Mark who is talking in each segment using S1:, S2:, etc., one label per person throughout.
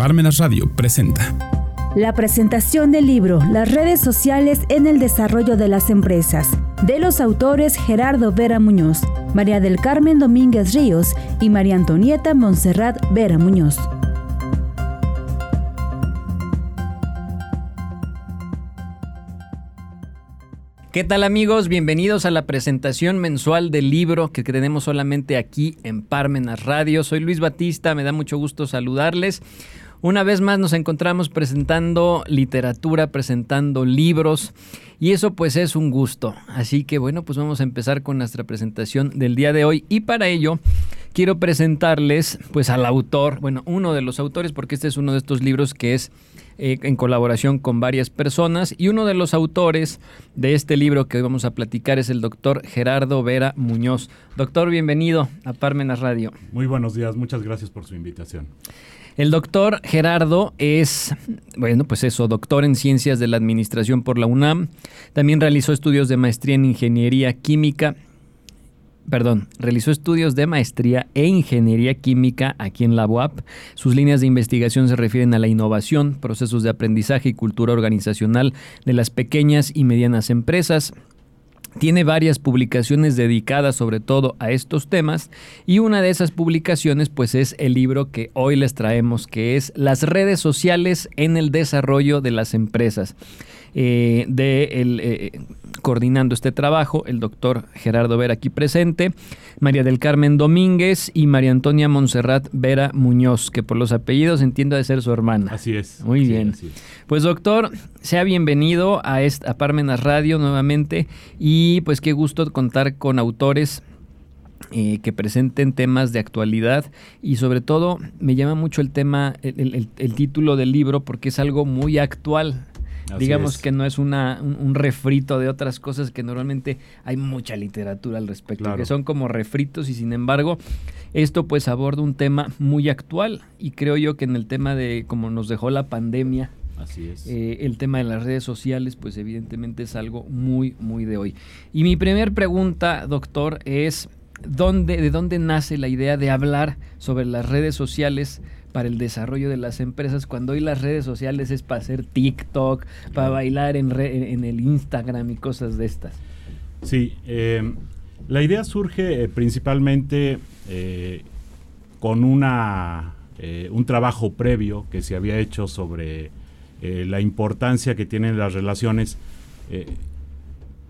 S1: Parmenas Radio presenta.
S2: La presentación del libro Las redes sociales en el desarrollo de las empresas, de los autores Gerardo Vera Muñoz, María del Carmen Domínguez Ríos y María Antonieta Montserrat Vera Muñoz.
S3: ¿Qué tal amigos? Bienvenidos a la presentación mensual del libro que tenemos solamente aquí en Parmenas Radio. Soy Luis Batista, me da mucho gusto saludarles. Una vez más nos encontramos presentando literatura, presentando libros y eso pues es un gusto. Así que bueno, pues vamos a empezar con nuestra presentación del día de hoy y para ello quiero presentarles pues al autor, bueno, uno de los autores porque este es uno de estos libros que es eh, en colaboración con varias personas y uno de los autores de este libro que hoy vamos a platicar es el doctor Gerardo Vera Muñoz. Doctor, bienvenido a Parmenas Radio.
S4: Muy buenos días, muchas gracias por su invitación.
S3: El doctor Gerardo es, bueno, pues eso, doctor en ciencias de la administración por la UNAM. También realizó estudios de maestría en ingeniería química. Perdón, realizó estudios de maestría e ingeniería química aquí en la UAP. Sus líneas de investigación se refieren a la innovación, procesos de aprendizaje y cultura organizacional de las pequeñas y medianas empresas, tiene varias publicaciones dedicadas sobre todo a estos temas y una de esas publicaciones pues es el libro que hoy les traemos que es Las redes sociales en el desarrollo de las empresas. Eh, de el, eh, coordinando este trabajo, el doctor Gerardo Vera aquí presente, María del Carmen Domínguez y María Antonia Montserrat Vera Muñoz, que por los apellidos entiendo de ser su hermana.
S4: Así es.
S3: Muy bien. Pues doctor, sea bienvenido a, esta, a Parmenas Radio nuevamente y pues qué gusto contar con autores eh, que presenten temas de actualidad y sobre todo me llama mucho el tema, el título del libro porque es algo muy actual. Digamos que no es una, un, refrito de otras cosas que normalmente hay mucha literatura al respecto, que son como refritos y sin embargo esto pues aborda un tema muy actual y creo yo que en el tema de como nos dejó la pandemia,
S4: Así es.
S3: Eh, el tema de las redes sociales, pues evidentemente es algo muy, muy de hoy. Y mi primera pregunta, doctor, es ¿dónde, ¿de dónde nace la idea de hablar sobre las redes sociales para el desarrollo de las empresas cuando hoy las redes sociales es para hacer TikTok, para bailar en, en el Instagram y cosas de estas.
S4: Sí, eh, la idea surge eh, principalmente eh, con una, un trabajo previo que se había hecho sobre la importancia que tienen las relaciones,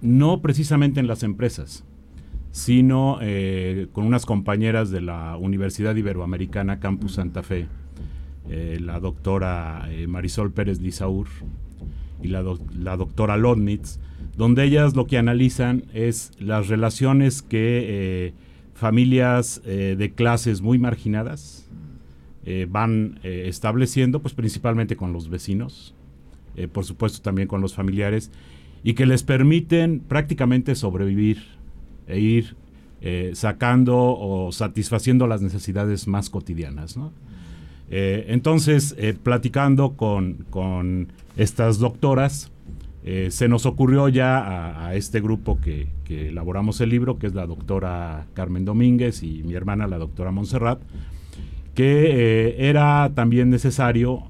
S4: no precisamente en las empresas, sino eh, con unas compañeras de la Universidad Iberoamericana Campus Santa Fe, eh, la doctora eh, Marisol Pérez Lizaur y la, doctora Lodnitz, donde ellas lo que analizan es las relaciones que familias de clases muy marginadas van estableciendo, pues principalmente con los vecinos, por supuesto también con los familiares, y que les permiten prácticamente sobrevivir e ir eh, sacando o satisfaciendo las necesidades más cotidianas. Eh, entonces, eh, platicando con, estas doctoras, se nos ocurrió ya a, este grupo que, elaboramos el libro, que es la doctora Carmen Domínguez y mi hermana, la doctora Montserrat, que era también necesario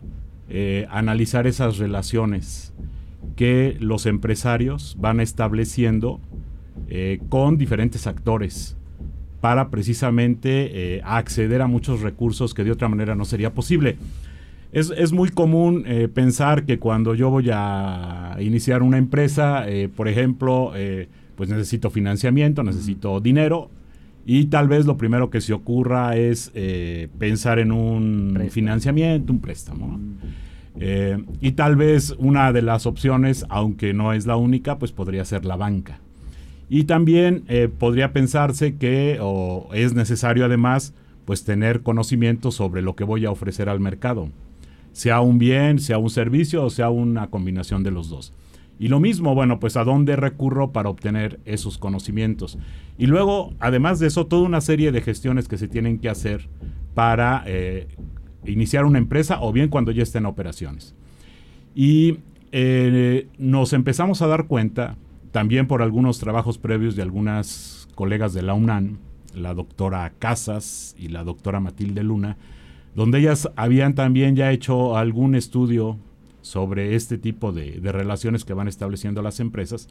S4: analizar esas relaciones que los empresarios van estableciendo eh, con diferentes actores para precisamente eh, acceder a muchos recursos que de otra manera no sería posible. Es, muy común eh, pensar que cuando yo voy a iniciar una empresa, por ejemplo, pues necesito financiamiento, necesito dinero, y tal vez lo primero que se ocurra es pensar en un financiamiento, un préstamo. y tal vez una de las opciones, aunque no es la única, pues podría ser la banca. Y también eh, podría pensarse que es necesario además pues tener conocimiento sobre lo que voy a ofrecer al mercado, sea un bien, sea un servicio o sea una combinación de los dos. Y lo mismo, bueno, pues a dónde recurro para obtener esos conocimientos. Y luego, además de eso, toda una serie de gestiones que se tienen que hacer para eh, iniciar una empresa o bien cuando ya esté en operaciones. Y eh, nos empezamos a dar cuenta también por algunos trabajos previos de algunas colegas de la UNAM, la doctora Casas y la doctora Matilde Luna, donde ellas habían también ya hecho algún estudio sobre este tipo de, relaciones que van estableciendo las empresas.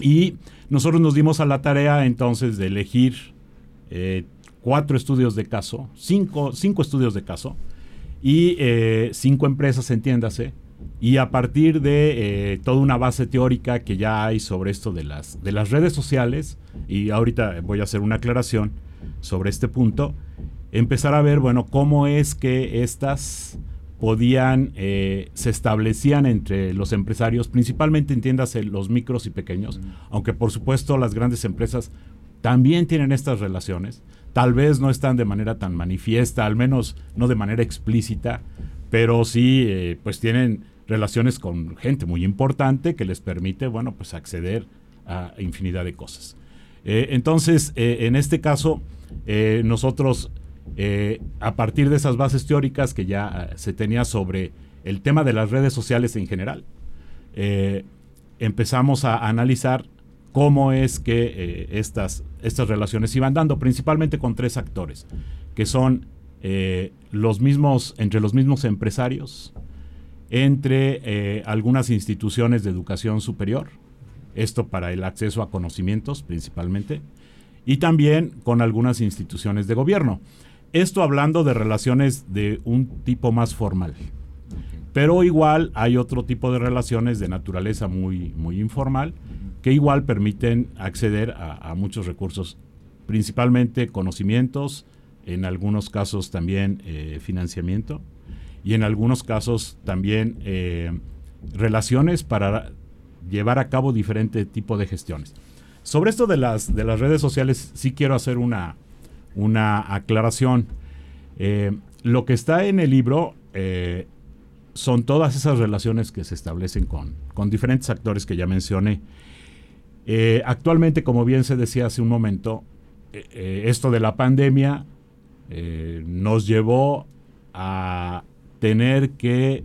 S4: Y nosotros nos dimos a la tarea entonces de elegir eh, cuatro estudios de caso, cinco, cinco estudios de caso y eh, cinco empresas, entiéndase, y a partir de eh, toda una base teórica que ya hay sobre esto de las, de las redes sociales, y ahorita voy a hacer una aclaración sobre este punto, empezar a ver, bueno, cómo es que estas podían, eh, se establecían entre los empresarios, principalmente entiéndase los micros y pequeños, aunque por supuesto las grandes empresas también tienen estas relaciones, tal vez no están de manera tan manifiesta, al menos no de manera explícita, pero sí eh, pues tienen relaciones con gente muy importante que les permite, bueno, pues acceder a infinidad de cosas. Eh, entonces, en este caso, nosotros eh, a partir de esas bases teóricas que ya eh, se tenía sobre el tema de las redes sociales en general, eh, empezamos a analizar cómo es que estas, estas relaciones iban dando, principalmente con tres actores, que son los mismos, entre los mismos empresarios, entre algunas instituciones de educación superior, esto para el acceso a conocimientos principalmente, y también con algunas instituciones de gobierno. Esto hablando de relaciones de un tipo más formal. Pero igual hay otro tipo de relaciones de naturaleza muy, muy informal que igual permiten acceder a, muchos recursos, principalmente conocimientos, en algunos casos también eh, financiamiento y en algunos casos también eh, relaciones para llevar a cabo diferente tipo de gestiones. Sobre esto de las, de las redes sociales sí quiero hacer una, una aclaración. Eh, lo que está en el libro eh, son todas esas relaciones que se establecen con, con diferentes actores que ya mencioné. Actualmente, como bien se decía hace un momento, esto de la pandemia nos llevó a tener que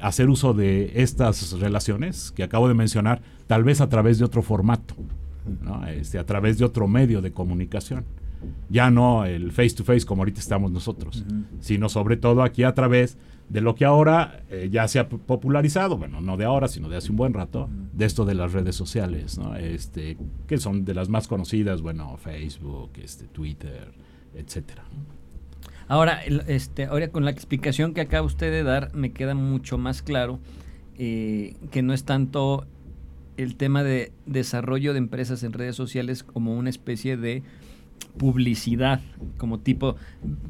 S4: hacer uso de estas relaciones que acabo de mencionar, tal vez a través de otro formato, este, a través de otro medio de comunicación. Ya no el face to face como ahorita estamos nosotros, sino sobre todo aquí a través de lo que ahora eh, ya se ha popularizado, bueno, no de ahora, sino de hace un buen rato, de esto de las redes sociales, ¿no? Este, que son de las más conocidas, bueno, Facebook, este, Twitter, etcétera.
S3: Ahora, este, ahora con la explicación que acaba usted de dar, me queda mucho más claro eh, que no es tanto el tema de desarrollo de empresas en redes sociales como una especie de publicidad, como tipo,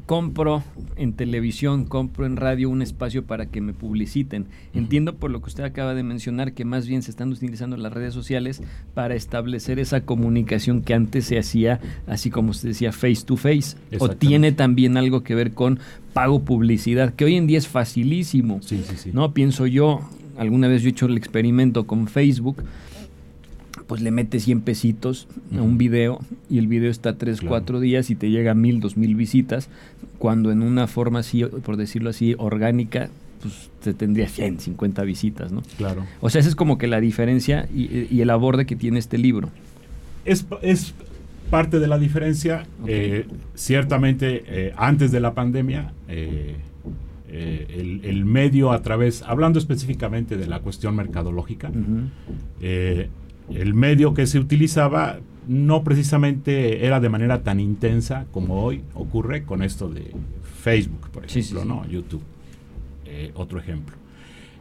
S3: compro en televisión, compro en radio un espacio para que me publiciten. Entiendo por lo que usted acaba de mencionar que más bien se están utilizando las redes sociales para establecer esa comunicación que antes se hacía, así como se decía, face to face. O tiene también algo que ver con pago publicidad, que hoy en día es facilísimo.
S4: Sí, sí, sí.
S3: ¿No? Pienso yo, alguna vez yo he hecho el experimento con Facebook pues le metes 100 pesitos a un video y el video está 3, 4 días y te llega a 1000, 2000 visitas, cuando en una forma así, por decirlo así, orgánica, pues te tendría 100, 50 visitas, ¿no?
S4: Claro.
S3: O sea, esa es como que la diferencia y, el aborde que tiene este libro.
S4: Es, es parte de la diferencia. Eh, ciertamente, eh, antes de la pandemia, eh, el, medio a través, hablando específicamente de la cuestión mercadológica, el medio que se utilizaba no precisamente era de manera tan intensa como hoy ocurre con esto de Facebook, por ejemplo, ¿no? YouTube. Eh, otro ejemplo.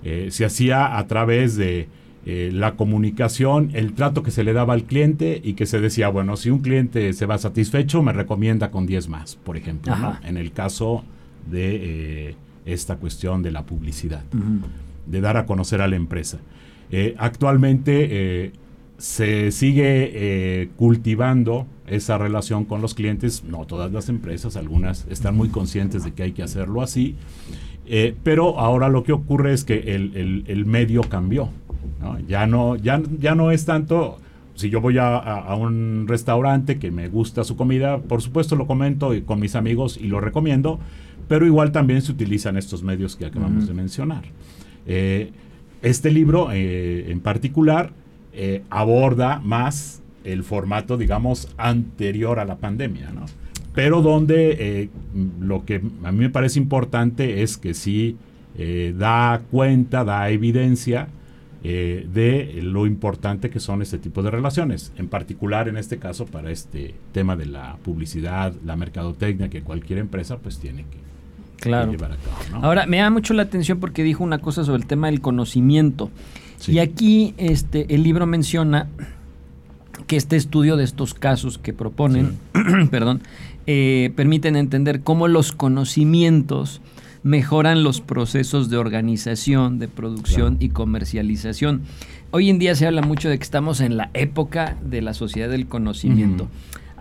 S4: Eh, se hacía a través de eh, la comunicación, el trato que se le daba al cliente y que se decía, bueno, si un cliente se va satisfecho, me recomienda con 10 más, por ejemplo, en el caso de esta cuestión de la publicidad, de dar a conocer a la empresa. actualmente se sigue eh, cultivando esa relación con los clientes. No todas las empresas, algunas están muy conscientes de que hay que hacerlo así. Eh, pero ahora lo que ocurre es que el, medio cambió. Ya, no, ya, ya no es tanto, si yo voy a, un restaurante que me gusta su comida, por supuesto lo comento con mis amigos y lo recomiendo, pero igual también se utilizan estos medios que acabamos de mencionar. Eh, este libro en particular eh, aborda más el formato, digamos, anterior a la pandemia, ¿no? pero donde eh, lo que a mí me parece importante es que sí eh, da cuenta, da evidencia eh, de lo importante que son este tipo de relaciones, en particular en este caso para este tema de la publicidad, la mercadotecnia que cualquier empresa pues tiene que,
S3: claro. llevar a cabo. Ahora, me da mucho la atención porque dijo una cosa sobre el tema del conocimiento. Y aquí este, el libro menciona que este estudio de estos casos que proponen, perdón, eh, permiten entender cómo los conocimientos mejoran los procesos de organización, de producción y comercialización. Hoy en día se habla mucho de que estamos en la época de la sociedad del conocimiento.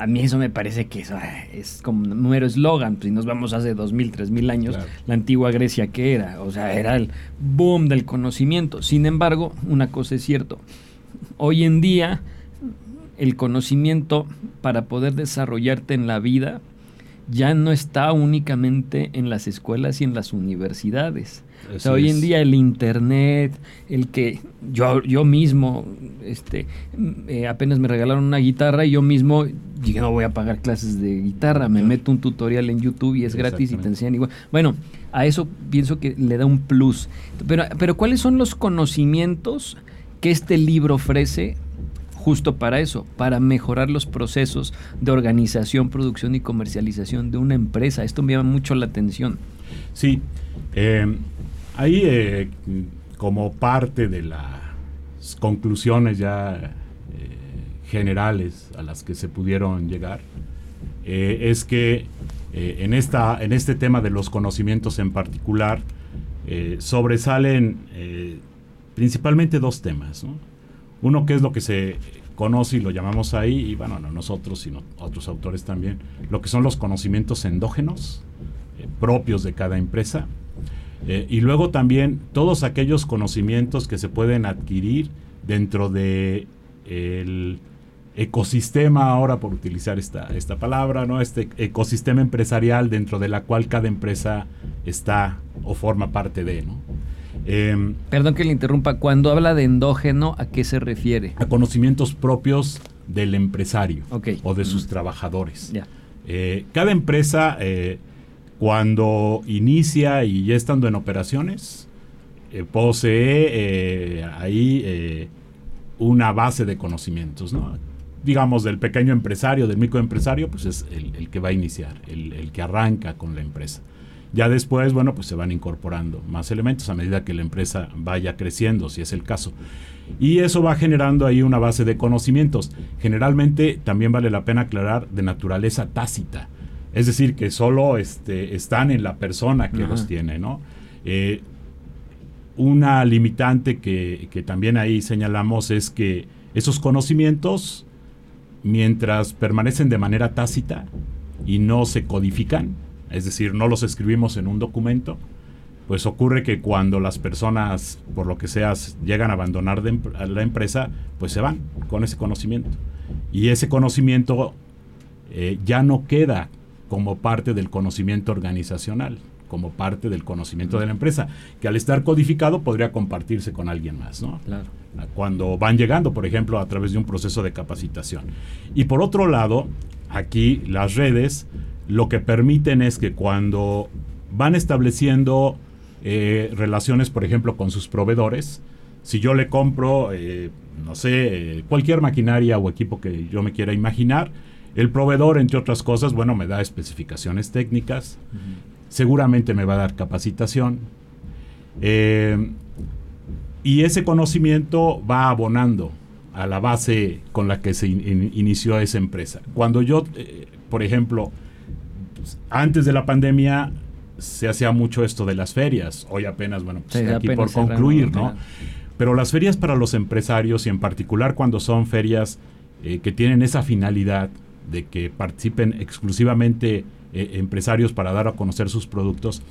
S3: A mí eso me parece que es como un mero eslogan. Si nos vamos hace 2000, 3000 años, la antigua Grecia, ¿qué era? O sea, era el boom del conocimiento. Sin embargo, una cosa es cierto. Hoy en día, el conocimiento para poder desarrollarte en la vida ya no está únicamente en las escuelas y en las universidades. Hoy en día el internet, el que yo, yo mismo, este, eh, apenas me regalaron una guitarra y yo mismo yo no voy a pagar clases de guitarra, me meto un tutorial en YouTube y es gratis y te enseñan igual. Bueno, a eso pienso que le da un plus. Pero, pero ¿cuáles son los conocimientos que este libro ofrece justo para eso, para mejorar los procesos de organización, producción y comercialización de una empresa. Esto me llama mucho la atención.
S4: Sí, eh, ahí eh, como parte de las conclusiones ya eh, generales a las que se pudieron llegar, es que en, esta, en este tema de los conocimientos en particular, sobresalen principalmente dos temas. ¿no? Uno que es lo que se conoce y lo llamamos ahí, y bueno, no nosotros, sino otros autores también, lo que son los conocimientos endógenos eh, propios de cada empresa. Eh, y luego también todos aquellos conocimientos que se pueden adquirir dentro de el ecosistema, ahora por utilizar esta, esta palabra, ¿no? Este ecosistema empresarial dentro de la cual cada empresa está o forma parte de, ¿no?
S3: Em, Perdón que le interrumpa, cuando habla de endógeno, ¿a qué se refiere?
S4: A conocimientos propios del empresario o de sus trabajadores. Eh, cada empresa, eh, cuando inicia y ya estando en operaciones, eh, posee ahí una base de conocimientos, digamos, del pequeño empresario, del microempresario, pues es el, que va a iniciar, el, que arranca con la empresa. Ya después, bueno, pues se van incorporando más elementos a medida que la empresa vaya creciendo, si es el caso. Y eso va generando ahí una base de conocimientos. Generalmente también vale la pena aclarar de naturaleza tácita. Es decir, que solo este, están en la persona que los tiene, ¿no? Eh, una limitante que, que también ahí señalamos es que esos conocimientos, mientras permanecen de manera tácita y no se codifican, es decir, no los escribimos en un documento, pues ocurre que cuando las personas, por lo que sea, llegan a abandonar la empresa, pues se van con ese conocimiento. Y ese conocimiento eh, ya no queda como parte del conocimiento organizacional, como parte del conocimiento de la empresa, que al estar codificado podría compartirse con alguien más, ¿no? Claro. Cuando van llegando, por ejemplo, a través de un proceso de capacitación. Y por otro lado, aquí las redes lo que permiten es que cuando van estableciendo eh, relaciones, por ejemplo, con sus proveedores, si yo le compro, eh, no sé, eh, cualquier maquinaria o equipo que yo me quiera imaginar, el proveedor, entre otras cosas, bueno, me da especificaciones técnicas, seguramente me va a dar capacitación, y ese conocimiento va abonando a la base con la que se inició esa empresa. Cuando yo, por ejemplo, antes de la pandemia se hacía mucho esto de las ferias. Hoy apenas, bueno, pues aquí por concluir, ¿no? Pero las ferias para los empresarios y en particular cuando son ferias eh, que tienen esa finalidad de que participen exclusivamente eh, empresarios para dar a conocer sus productos,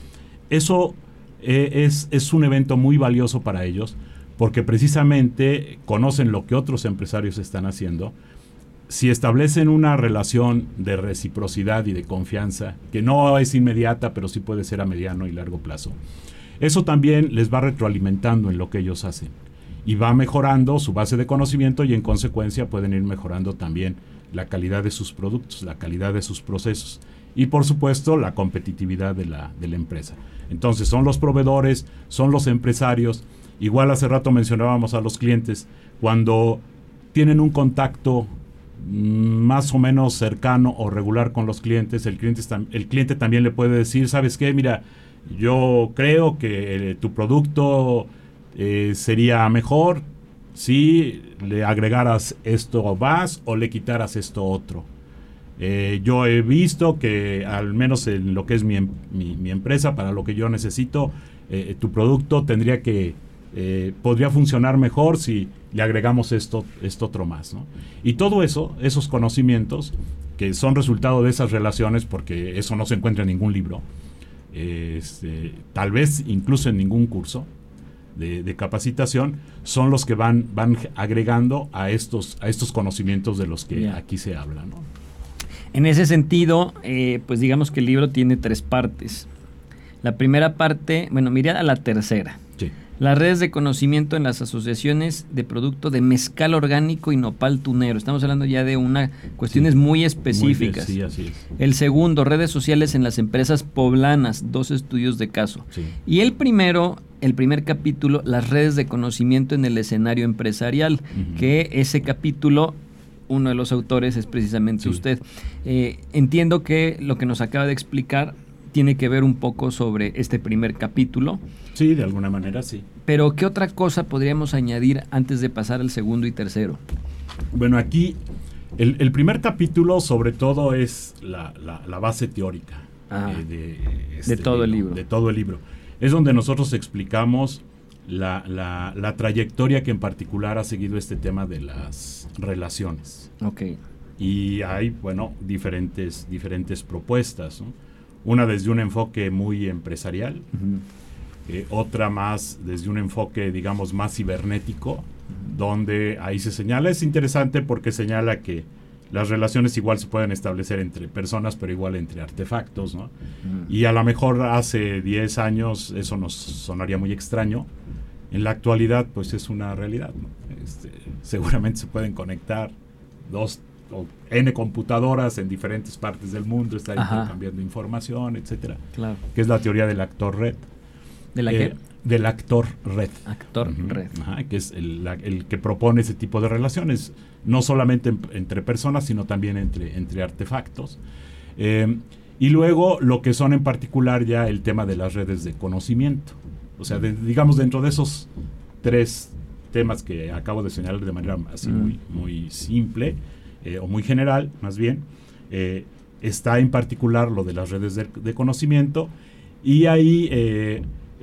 S4: eso eh, es, es un evento muy valioso para ellos porque precisamente conocen lo que otros empresarios están haciendo. Si establecen una relación de reciprocidad y de confianza, que no es inmediata, pero sí puede ser a mediano y largo plazo, eso también les va retroalimentando en lo que ellos hacen y va mejorando su base de conocimiento y en consecuencia pueden ir mejorando también la calidad de sus productos, la calidad de sus procesos y por supuesto la competitividad de la, de la empresa. Entonces son los proveedores, son los empresarios, igual hace rato mencionábamos a los clientes, cuando tienen un contacto mm, más o menos cercano o regular con los clientes, el cliente, el cliente también le puede decir, ¿sabes qué? Mira, yo creo que eh, tu producto eh, sería mejor si le agregaras esto más o le quitaras esto otro. Eh, yo he visto que al menos en lo que es mi, em, mi, empresa, para lo que yo necesito, eh, tu producto tendría que, eh, podría funcionar mejor si le agregamos esto, esto otro más. ¿no? Y todo eso, esos conocimientos, que son resultado de esas relaciones, porque eso no se encuentra en ningún libro, este, tal vez incluso en ningún curso, de, capacitación son los que van, van agregando a estos, a estos conocimientos de los que aquí se habla. ¿no?
S3: En ese sentido, eh, pues digamos que el libro tiene tres partes. La primera parte, bueno, mirad a la tercera. Las redes de conocimiento en las asociaciones de producto de mezcal orgánico y nopal tunero. Estamos hablando ya de una cuestiones muy específicas.
S4: sí, así es.
S3: El segundo, redes sociales en las empresas poblanas, dos estudios de caso. Y el primero, el primer capítulo, las redes de conocimiento en el escenario empresarial, que ese capítulo uno de los autores es precisamente usted. Eh, entiendo que lo que nos acaba de explicar tiene que ver un poco sobre este primer capítulo.
S4: Sí, de alguna manera sí.
S3: Pero ¿qué otra cosa podríamos añadir antes de pasar al segundo y tercero?
S4: Bueno, aquí el, primer capítulo sobre todo es la, base teórica
S3: ah, eh, de, este todo el libro.
S4: De todo el libro. Es donde nosotros explicamos la, la, trayectoria que en particular ha seguido este tema de las relaciones.
S3: Ok.
S4: Y hay, bueno, diferentes, diferentes propuestas. Una desde un enfoque muy empresarial, eh, otra más desde un enfoque, digamos, más cibernético, donde ahí se señala, es interesante porque señala que las relaciones igual se pueden establecer entre personas, pero igual entre artefactos, ¿no? Y a lo mejor hace 10 años eso nos sonaría muy extraño. En la actualidad, pues es una realidad, este, seguramente se pueden conectar dos o N computadoras en diferentes partes del mundo, estar intercambiando información, etcétera.
S3: Claro.
S4: Que es la teoría del actor red.
S3: ¿De la eh,
S4: Del actor red.
S3: Actor red.
S4: que es el, que propone ese tipo de relaciones no solamente entre personas, sino también entre, entre artefactos. Eh, y luego lo que son en particular ya el tema de las redes de conocimiento. O sea, digamos dentro de esos tres temas que acabo de señalar de manera así mm. muy, muy simple eh, o muy general, más bien, eh, está en particular lo de las redes de, de conocimiento y ahí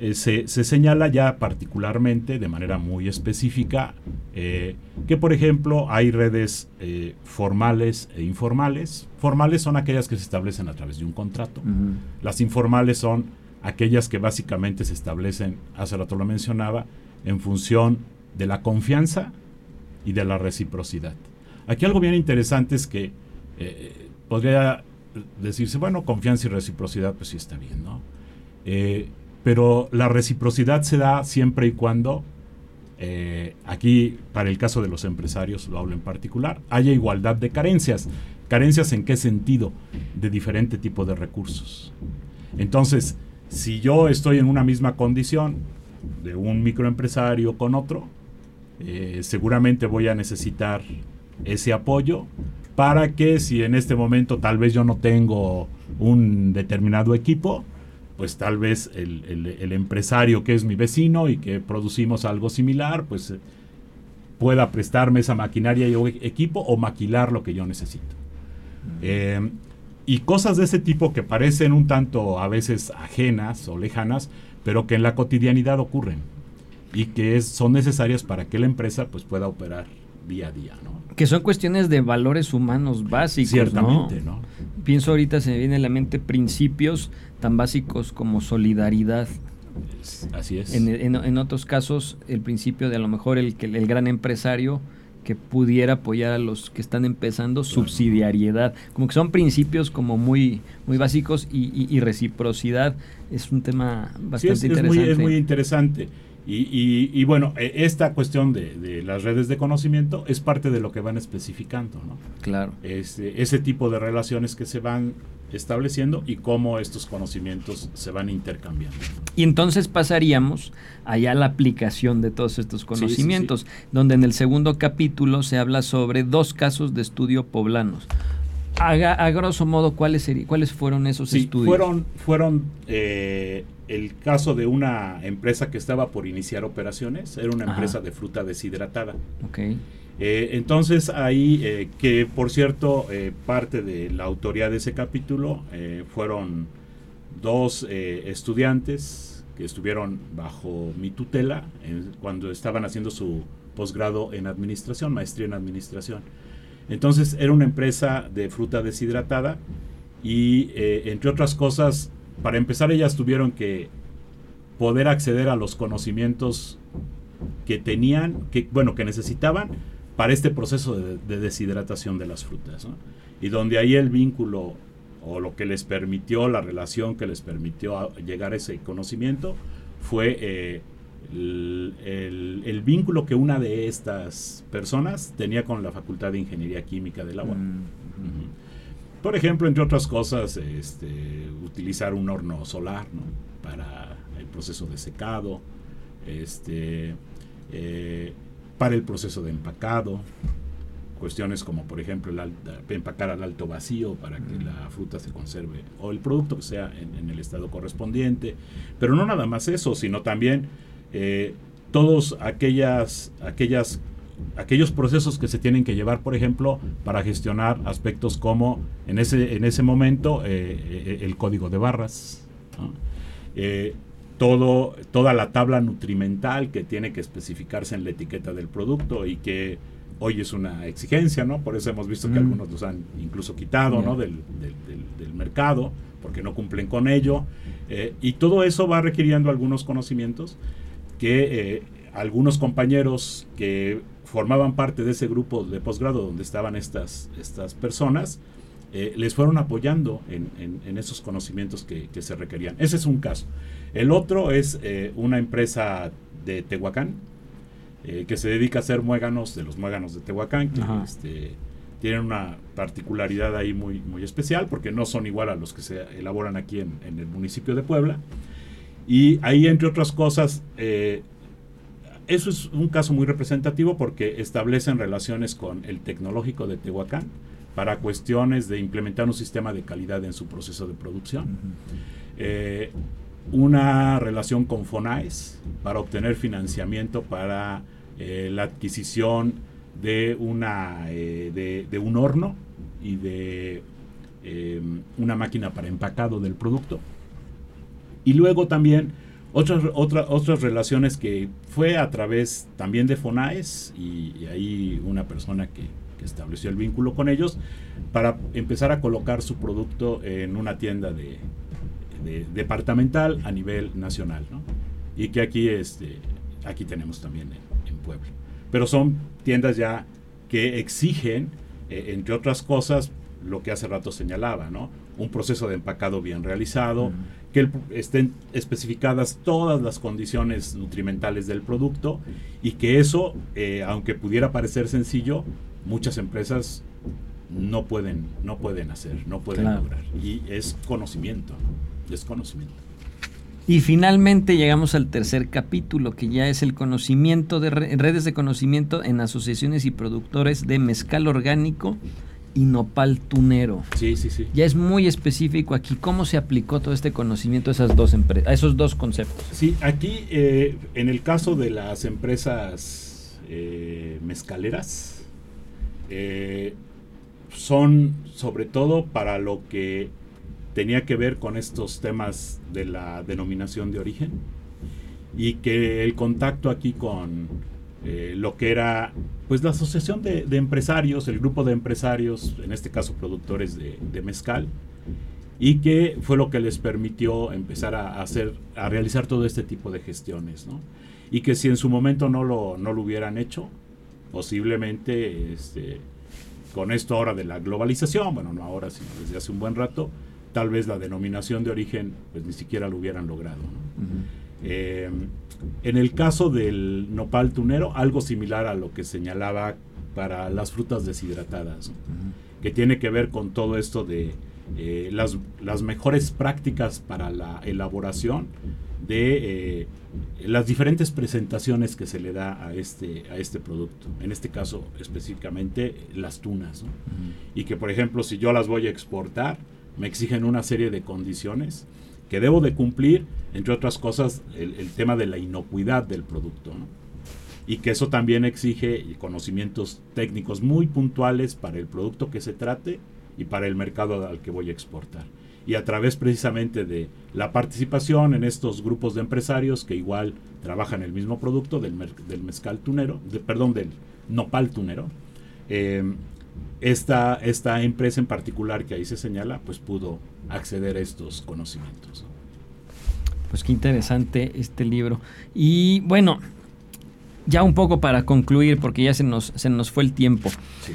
S4: eh, se, señala ya particularmente, de manera muy específica, eh, que por ejemplo hay redes eh, formales e informales. Formales son aquellas que se establecen a través de un contrato. Las informales son aquellas que básicamente se establecen, hace rato lo mencionaba, en función de la confianza y de la reciprocidad. Aquí algo bien interesante es que podría decirse, bueno, confianza y reciprocidad, pues sí está bien, ¿no? Pero la reciprocidad se da siempre y cuando, eh, aquí para el caso de los empresarios lo hablo en particular, haya igualdad de carencias. ¿Carencias en qué sentido? De diferente tipo de recursos. Entonces, si yo estoy en una misma condición de un microempresario con otro, eh, seguramente voy a necesitar ese apoyo para que si en este momento tal vez yo no tengo un determinado equipo, pues tal vez el, empresario que es mi vecino y que producimos algo similar, pues eh, pueda prestarme esa maquinaria y equipo o maquilar lo que yo necesito. Em, y cosas de ese tipo que parecen un tanto a veces ajenas o lejanas, pero que en la cotidianidad ocurren y que son necesarias para que la empresa pues, pueda operar día a día. ¿no?
S3: Que son cuestiones de valores humanos básicos.
S4: Ciertamente, ¿no?
S3: Pienso ahorita se me viene a la mente principios tan básicos como solidaridad.
S4: Así es.
S3: En, otros casos, el principio de a lo mejor el, el gran empresario que pudiera apoyar a los que están empezando, subsidiariedad, como que son principios como muy, muy básicos y, reciprocidad es un tema bastante
S4: es,
S3: interesante.
S4: muy, es muy interesante. Y, bueno, e, esta cuestión de, las redes de conocimiento es parte de lo que van especificando, ¿no?
S3: Claro.
S4: Este, ese tipo de relaciones que se van estableciendo y cómo estos conocimientos se van intercambiando.
S3: Y entonces pasaríamos allá a la aplicación de todos estos conocimientos, donde en el segundo capítulo se habla sobre dos casos de estudio poblanos. A, a grosso modo, ¿cuáles, ¿cuáles fueron esos estudios?
S4: Fueron, fueron eh, el caso de una empresa que estaba por iniciar operaciones, era una empresa de fruta deshidratada.
S3: Okay.
S4: Eh, entonces ahí, eh, que por cierto, eh, parte de la autoría de ese capítulo fueron dos estudiantes que estuvieron bajo mi tutela cuando estaban haciendo su posgrado en administración, maestría en administración. Entonces era una empresa de fruta deshidratada y entre otras cosas, para empezar ellas tuvieron que poder acceder a los conocimientos que tenían, que bueno, que necesitaban para este proceso de, deshidratación de las frutas. Y donde ahí el vínculo o lo que les permitió, la relación que les permitió llegar a ese conocimiento fue eh, el, vínculo que una de estas personas tenía con la Facultad de Ingeniería Química del agua. Mm, Por ejemplo, entre otras cosas, este, utilizar un horno solar para el proceso de secado, este, eh, para el proceso de empacado, cuestiones como por ejemplo el empacar al alto vacío para que la fruta se conserve o el producto que sea en, el estado correspondiente. Pero no nada más eso, sino también eh, todos aquellas, aquellas, aquellos procesos que se tienen que llevar, por ejemplo, para gestionar aspectos como en ese, en ese momento eh, eh, el código de barras todo, toda la tabla nutrimental que tiene que especificarse en la etiqueta del producto y que hoy es una exigencia, ¿no? Por eso hemos visto que mm. algunos los han incluso quitado, ¿no? Del, mercado, porque no cumplen con ello. Eh, y todo eso va requiriendo algunos conocimientos que eh, algunos compañeros que formaban parte de ese grupo de posgrado donde estaban estas, estas personas, eh, les fueron apoyando en, esos conocimientos que, se requerían. Ese es un caso. El otro es eh, una empresa de Tehuacán eh, que se dedica a hacer muéganos de los muéganos de Tehuacán, que este, tienen una particularidad ahí muy, muy especial porque no son igual a los que se elaboran aquí en, en el municipio de Puebla. Y ahí, entre otras cosas, eso es un caso muy representativo porque establecen relaciones con el tecnológico de Tehuacán, para cuestiones de implementar un sistema de calidad en su proceso de producción. Eh, una relación con FONAES para obtener financiamiento para eh, la adquisición de, una, eh, de, un horno y de una máquina para empacado del producto. Y luego también otras, otras, otras relaciones que fue a través también de FONAES y, y ahí una persona que, estableció el vínculo con ellos para empezar a colocar su producto en una tienda de, departamental a nivel nacional, Y que aquí, este, aquí tenemos también en, Puebla. Pero son tiendas ya que exigen, eh, entre otras cosas, lo que hace rato señalaba, ¿no? Un proceso de empacado bien realizado, que estén especificadas todas las condiciones nutrimentales del producto y que eso, eh, aunque pudiera parecer sencillo, muchas empresas no pueden, no pueden hacer, no pueden lograr. Y es conocimiento, es conocimiento.
S3: Y finalmente llegamos al tercer capítulo, que ya es el conocimiento de redes de conocimiento en asociaciones y productores de mezcal orgánico y nopal tunero.
S4: Sí, sí, sí.
S3: Ya es muy específico aquí cómo se aplicó todo este conocimiento a esas dos empresas, a esos dos conceptos.
S4: Sí, aquí eh, en el caso de las empresas eh, mezcaleras, eh, son sobre todo para lo que tenía que ver con estos temas de la denominación de origen y que el contacto aquí con eh, lo que era pues la asociación de, empresarios, el grupo de empresarios, en este caso productores de, mezcal, y que fue lo que les permitió empezar a hacer, a realizar todo este tipo de gestiones, Y que si en su momento no lo, no lo hubieran hecho, posiblemente este, con esto ahora de la globalización, bueno, no ahora, sino desde hace un buen rato, tal vez la denominación de origen pues ni siquiera lo hubieran logrado. Eh, En el caso del nopal tunero, algo similar a lo que señalaba para las frutas deshidratadas, que tiene que ver con todo esto de eh, las, las, mejores prácticas para la elaboración de eh, las diferentes presentaciones que se le da a este, a este producto. En este caso específicamente las tunas. Y que por ejemplo si yo las voy a exportar, me exigen una serie de condiciones que debo de cumplir, entre otras cosas, el, tema de la inocuidad del producto. Y que eso también exige conocimientos técnicos muy puntuales para el producto que se trate y para el mercado al que voy a exportar. Y a través precisamente de la participación en estos grupos de empresarios que igual trabajan el mismo producto del, del mezcal tunero, de, perdón, del nopal tunero, eh, esta, esta empresa en particular que ahí se señala, pues pudo acceder a estos conocimientos.
S3: Pues qué interesante este libro. Y bueno, ya un poco para concluir, porque ya se nos, se nos fue el tiempo. Sí.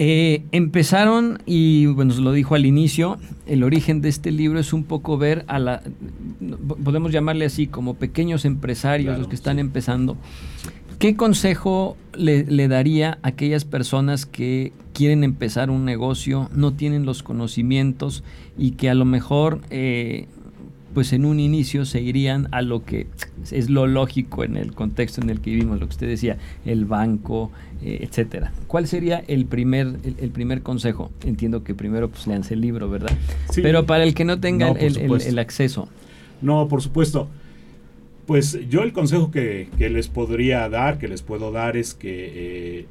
S3: Eh, empezaron, y bueno, lo dijo al inicio, el origen de este libro es un poco ver a la, podemos llamarle así, como pequeños empresarios, los que están empezando. ¿Qué consejo le, daría a aquellas personas que quieren empezar un negocio, no tienen los conocimientos y que a lo mejor eh, pues en un inicio se irían a lo que es lo lógico en el contexto en el que vivimos, lo que usted decía, el banco, eh, etcétera. ¿Cuál sería el primer, el, primer consejo? Entiendo que primero pues leanse el libro, ¿verdad? Pero para el que no tenga el, acceso.
S4: No, por supuesto. Pues yo el consejo que, les podría dar, que les puedo dar es que eh,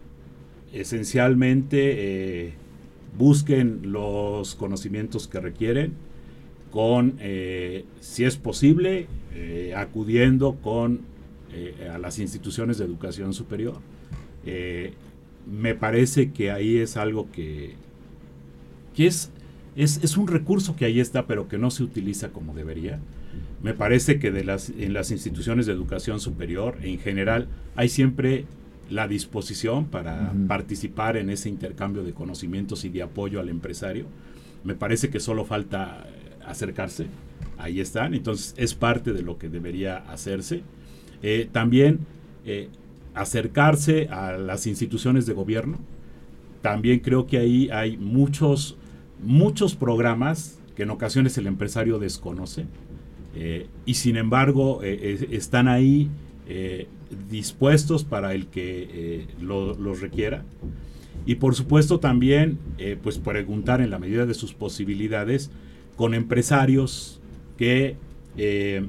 S4: esencialmente eh, busquen los conocimientos que requieren, con, eh, si es posible, acudiendo con, a las instituciones de educación superior. me parece que ahí es algo que, que es, es, es, un recurso que ahí está, pero que no se utiliza como debería. Me parece que de las, en las instituciones de educación superior, en general, hay siempre la disposición para participar en ese intercambio de conocimientos y de apoyo al empresario. Me parece que solo falta acercarse. Ahí están. Entonces es parte de lo que debería hacerse. Eh, también eh, acercarse a las instituciones de gobierno. También creo que ahí hay muchos, muchos programas que en ocasiones el empresario desconoce. Eh, y sin embargo están ahí dispuestos para el que los requiera. Y por supuesto también, pues preguntar en la medida de sus posibilidades con empresarios que eh,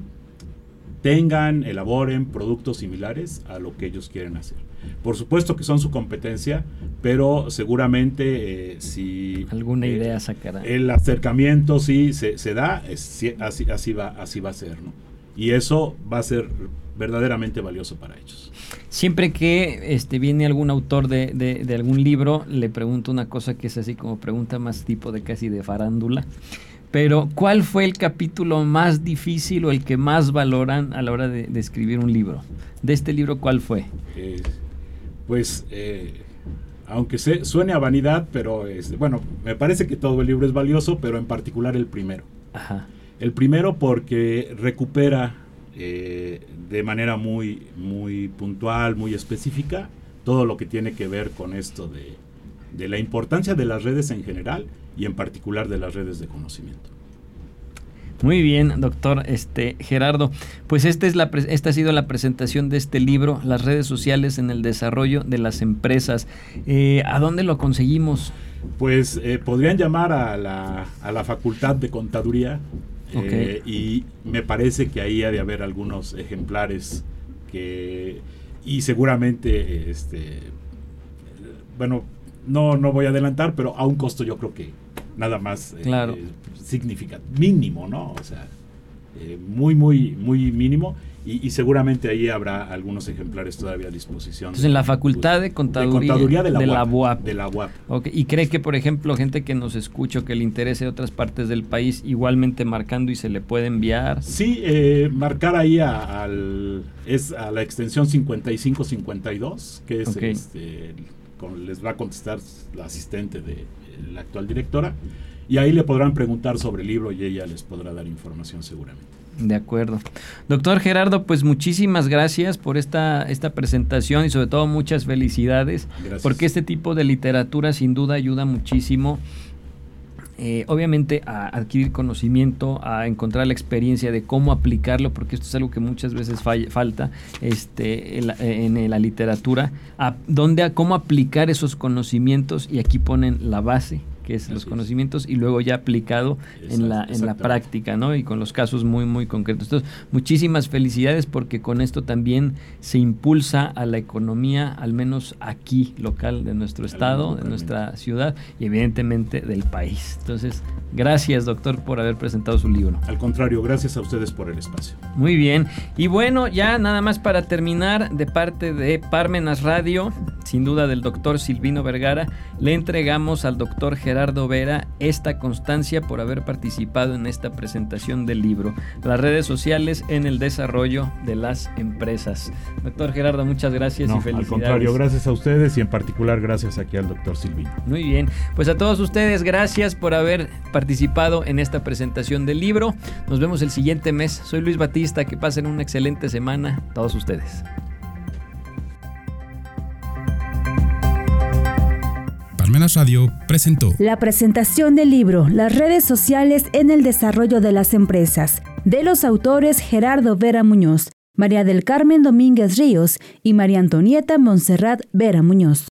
S4: tengan, elaboren productos similares a lo que ellos quieren hacer. Por supuesto que son su competencia, pero seguramente eh, si...
S3: Alguna eh, idea sacará.
S4: El acercamiento sí se, da, así, así, va, así va a ser, ¿no? Y eso va a ser verdaderamente valioso para ellos.
S3: Siempre que este, viene algún autor de, de algún libro, le pregunto una cosa que es así como pregunta más tipo de casi de farándula. Pero, ¿cuál fue el capítulo más difícil o el que más valoran a la hora de, escribir un libro? De este libro, ¿cuál fue?
S4: Pues, eh, aunque se, suene a vanidad, pero este, bueno, me parece que todo el libro es valioso, pero en particular el primero. Ajá. El primero porque recupera eh, de manera muy, muy puntual, muy específica, todo lo que tiene que ver con esto de, de la importancia de las redes en general y en particular de las redes de conocimiento.
S3: Muy bien, doctor este, Gerardo. Pues esta, es la, esta ha sido la presentación de este libro, Las redes sociales en el desarrollo de las empresas. Eh, ¿A dónde lo conseguimos?
S4: Pues eh, podrían llamar a la, a la, Facultad de Contaduría eh, y me parece que ahí ha de haber algunos ejemplares que y seguramente este bueno no no voy a adelantar pero a un costo yo creo que nada más
S3: eh, claro.
S4: significa mínimo, ¿no? O sea, eh, muy, muy, muy mínimo. Y, seguramente ahí habrá algunos ejemplares todavía a disposición.
S3: Entonces, en la Facultad de Contaduría,
S4: de, la, UAP,
S3: De la UAP. ¿Y cree que, por ejemplo, gente que nos escucha que le interese de otras partes del país, igualmente marcando y se le puede enviar?
S4: Sí, eh, marcar ahí a, al, es a la extensión 5552, que es este, les va a contestar la asistente de la actual directora, y ahí le podrán preguntar sobre el libro y ella les podrá dar información seguramente.
S3: De acuerdo. Doctor Gerardo, pues muchísimas gracias por esta, esta presentación y sobre todo muchas felicidades, porque este tipo de literatura sin duda ayuda muchísimo. Eh, obviamente a adquirir conocimiento, a encontrar la experiencia de cómo aplicarlo, porque esto es algo que muchas veces falta este, en, la literatura, a dónde, a cómo aplicar esos conocimientos y aquí ponen la base que es los conocimientos, y luego ya aplicado en la, en la práctica, ¿no? Y con los casos muy, muy concretos. Entonces, muchísimas felicidades porque con esto también se impulsa a la economía, al menos aquí, local de nuestro estado, de nuestra ciudad y evidentemente del país. Entonces, gracias, doctor, por haber presentado su libro.
S4: Al contrario, gracias a ustedes por el espacio.
S3: Muy bien. Y bueno, ya nada más para terminar, de parte de Parmenas Radio, sin duda del doctor Silvino Vergara, le entregamos al doctor Gerardo Vera esta constancia por haber participado en esta presentación del libro, las redes sociales en el desarrollo de las empresas. Doctor Gerardo, muchas gracias y felicidades.
S4: Al contrario, gracias a ustedes y en particular gracias aquí al doctor Silvino.
S3: Muy bien, pues a todos ustedes gracias por haber participado en esta presentación del libro. Nos vemos el siguiente mes. Soy Luis Batista, que pasen una excelente semana todos ustedes.
S1: Radio presentó
S2: la presentación del libro Las redes sociales en el desarrollo de las empresas, de los autores Gerardo Vera Muñoz, María del Carmen Domínguez Ríos y María Antonieta Montserrat Vera Muñoz.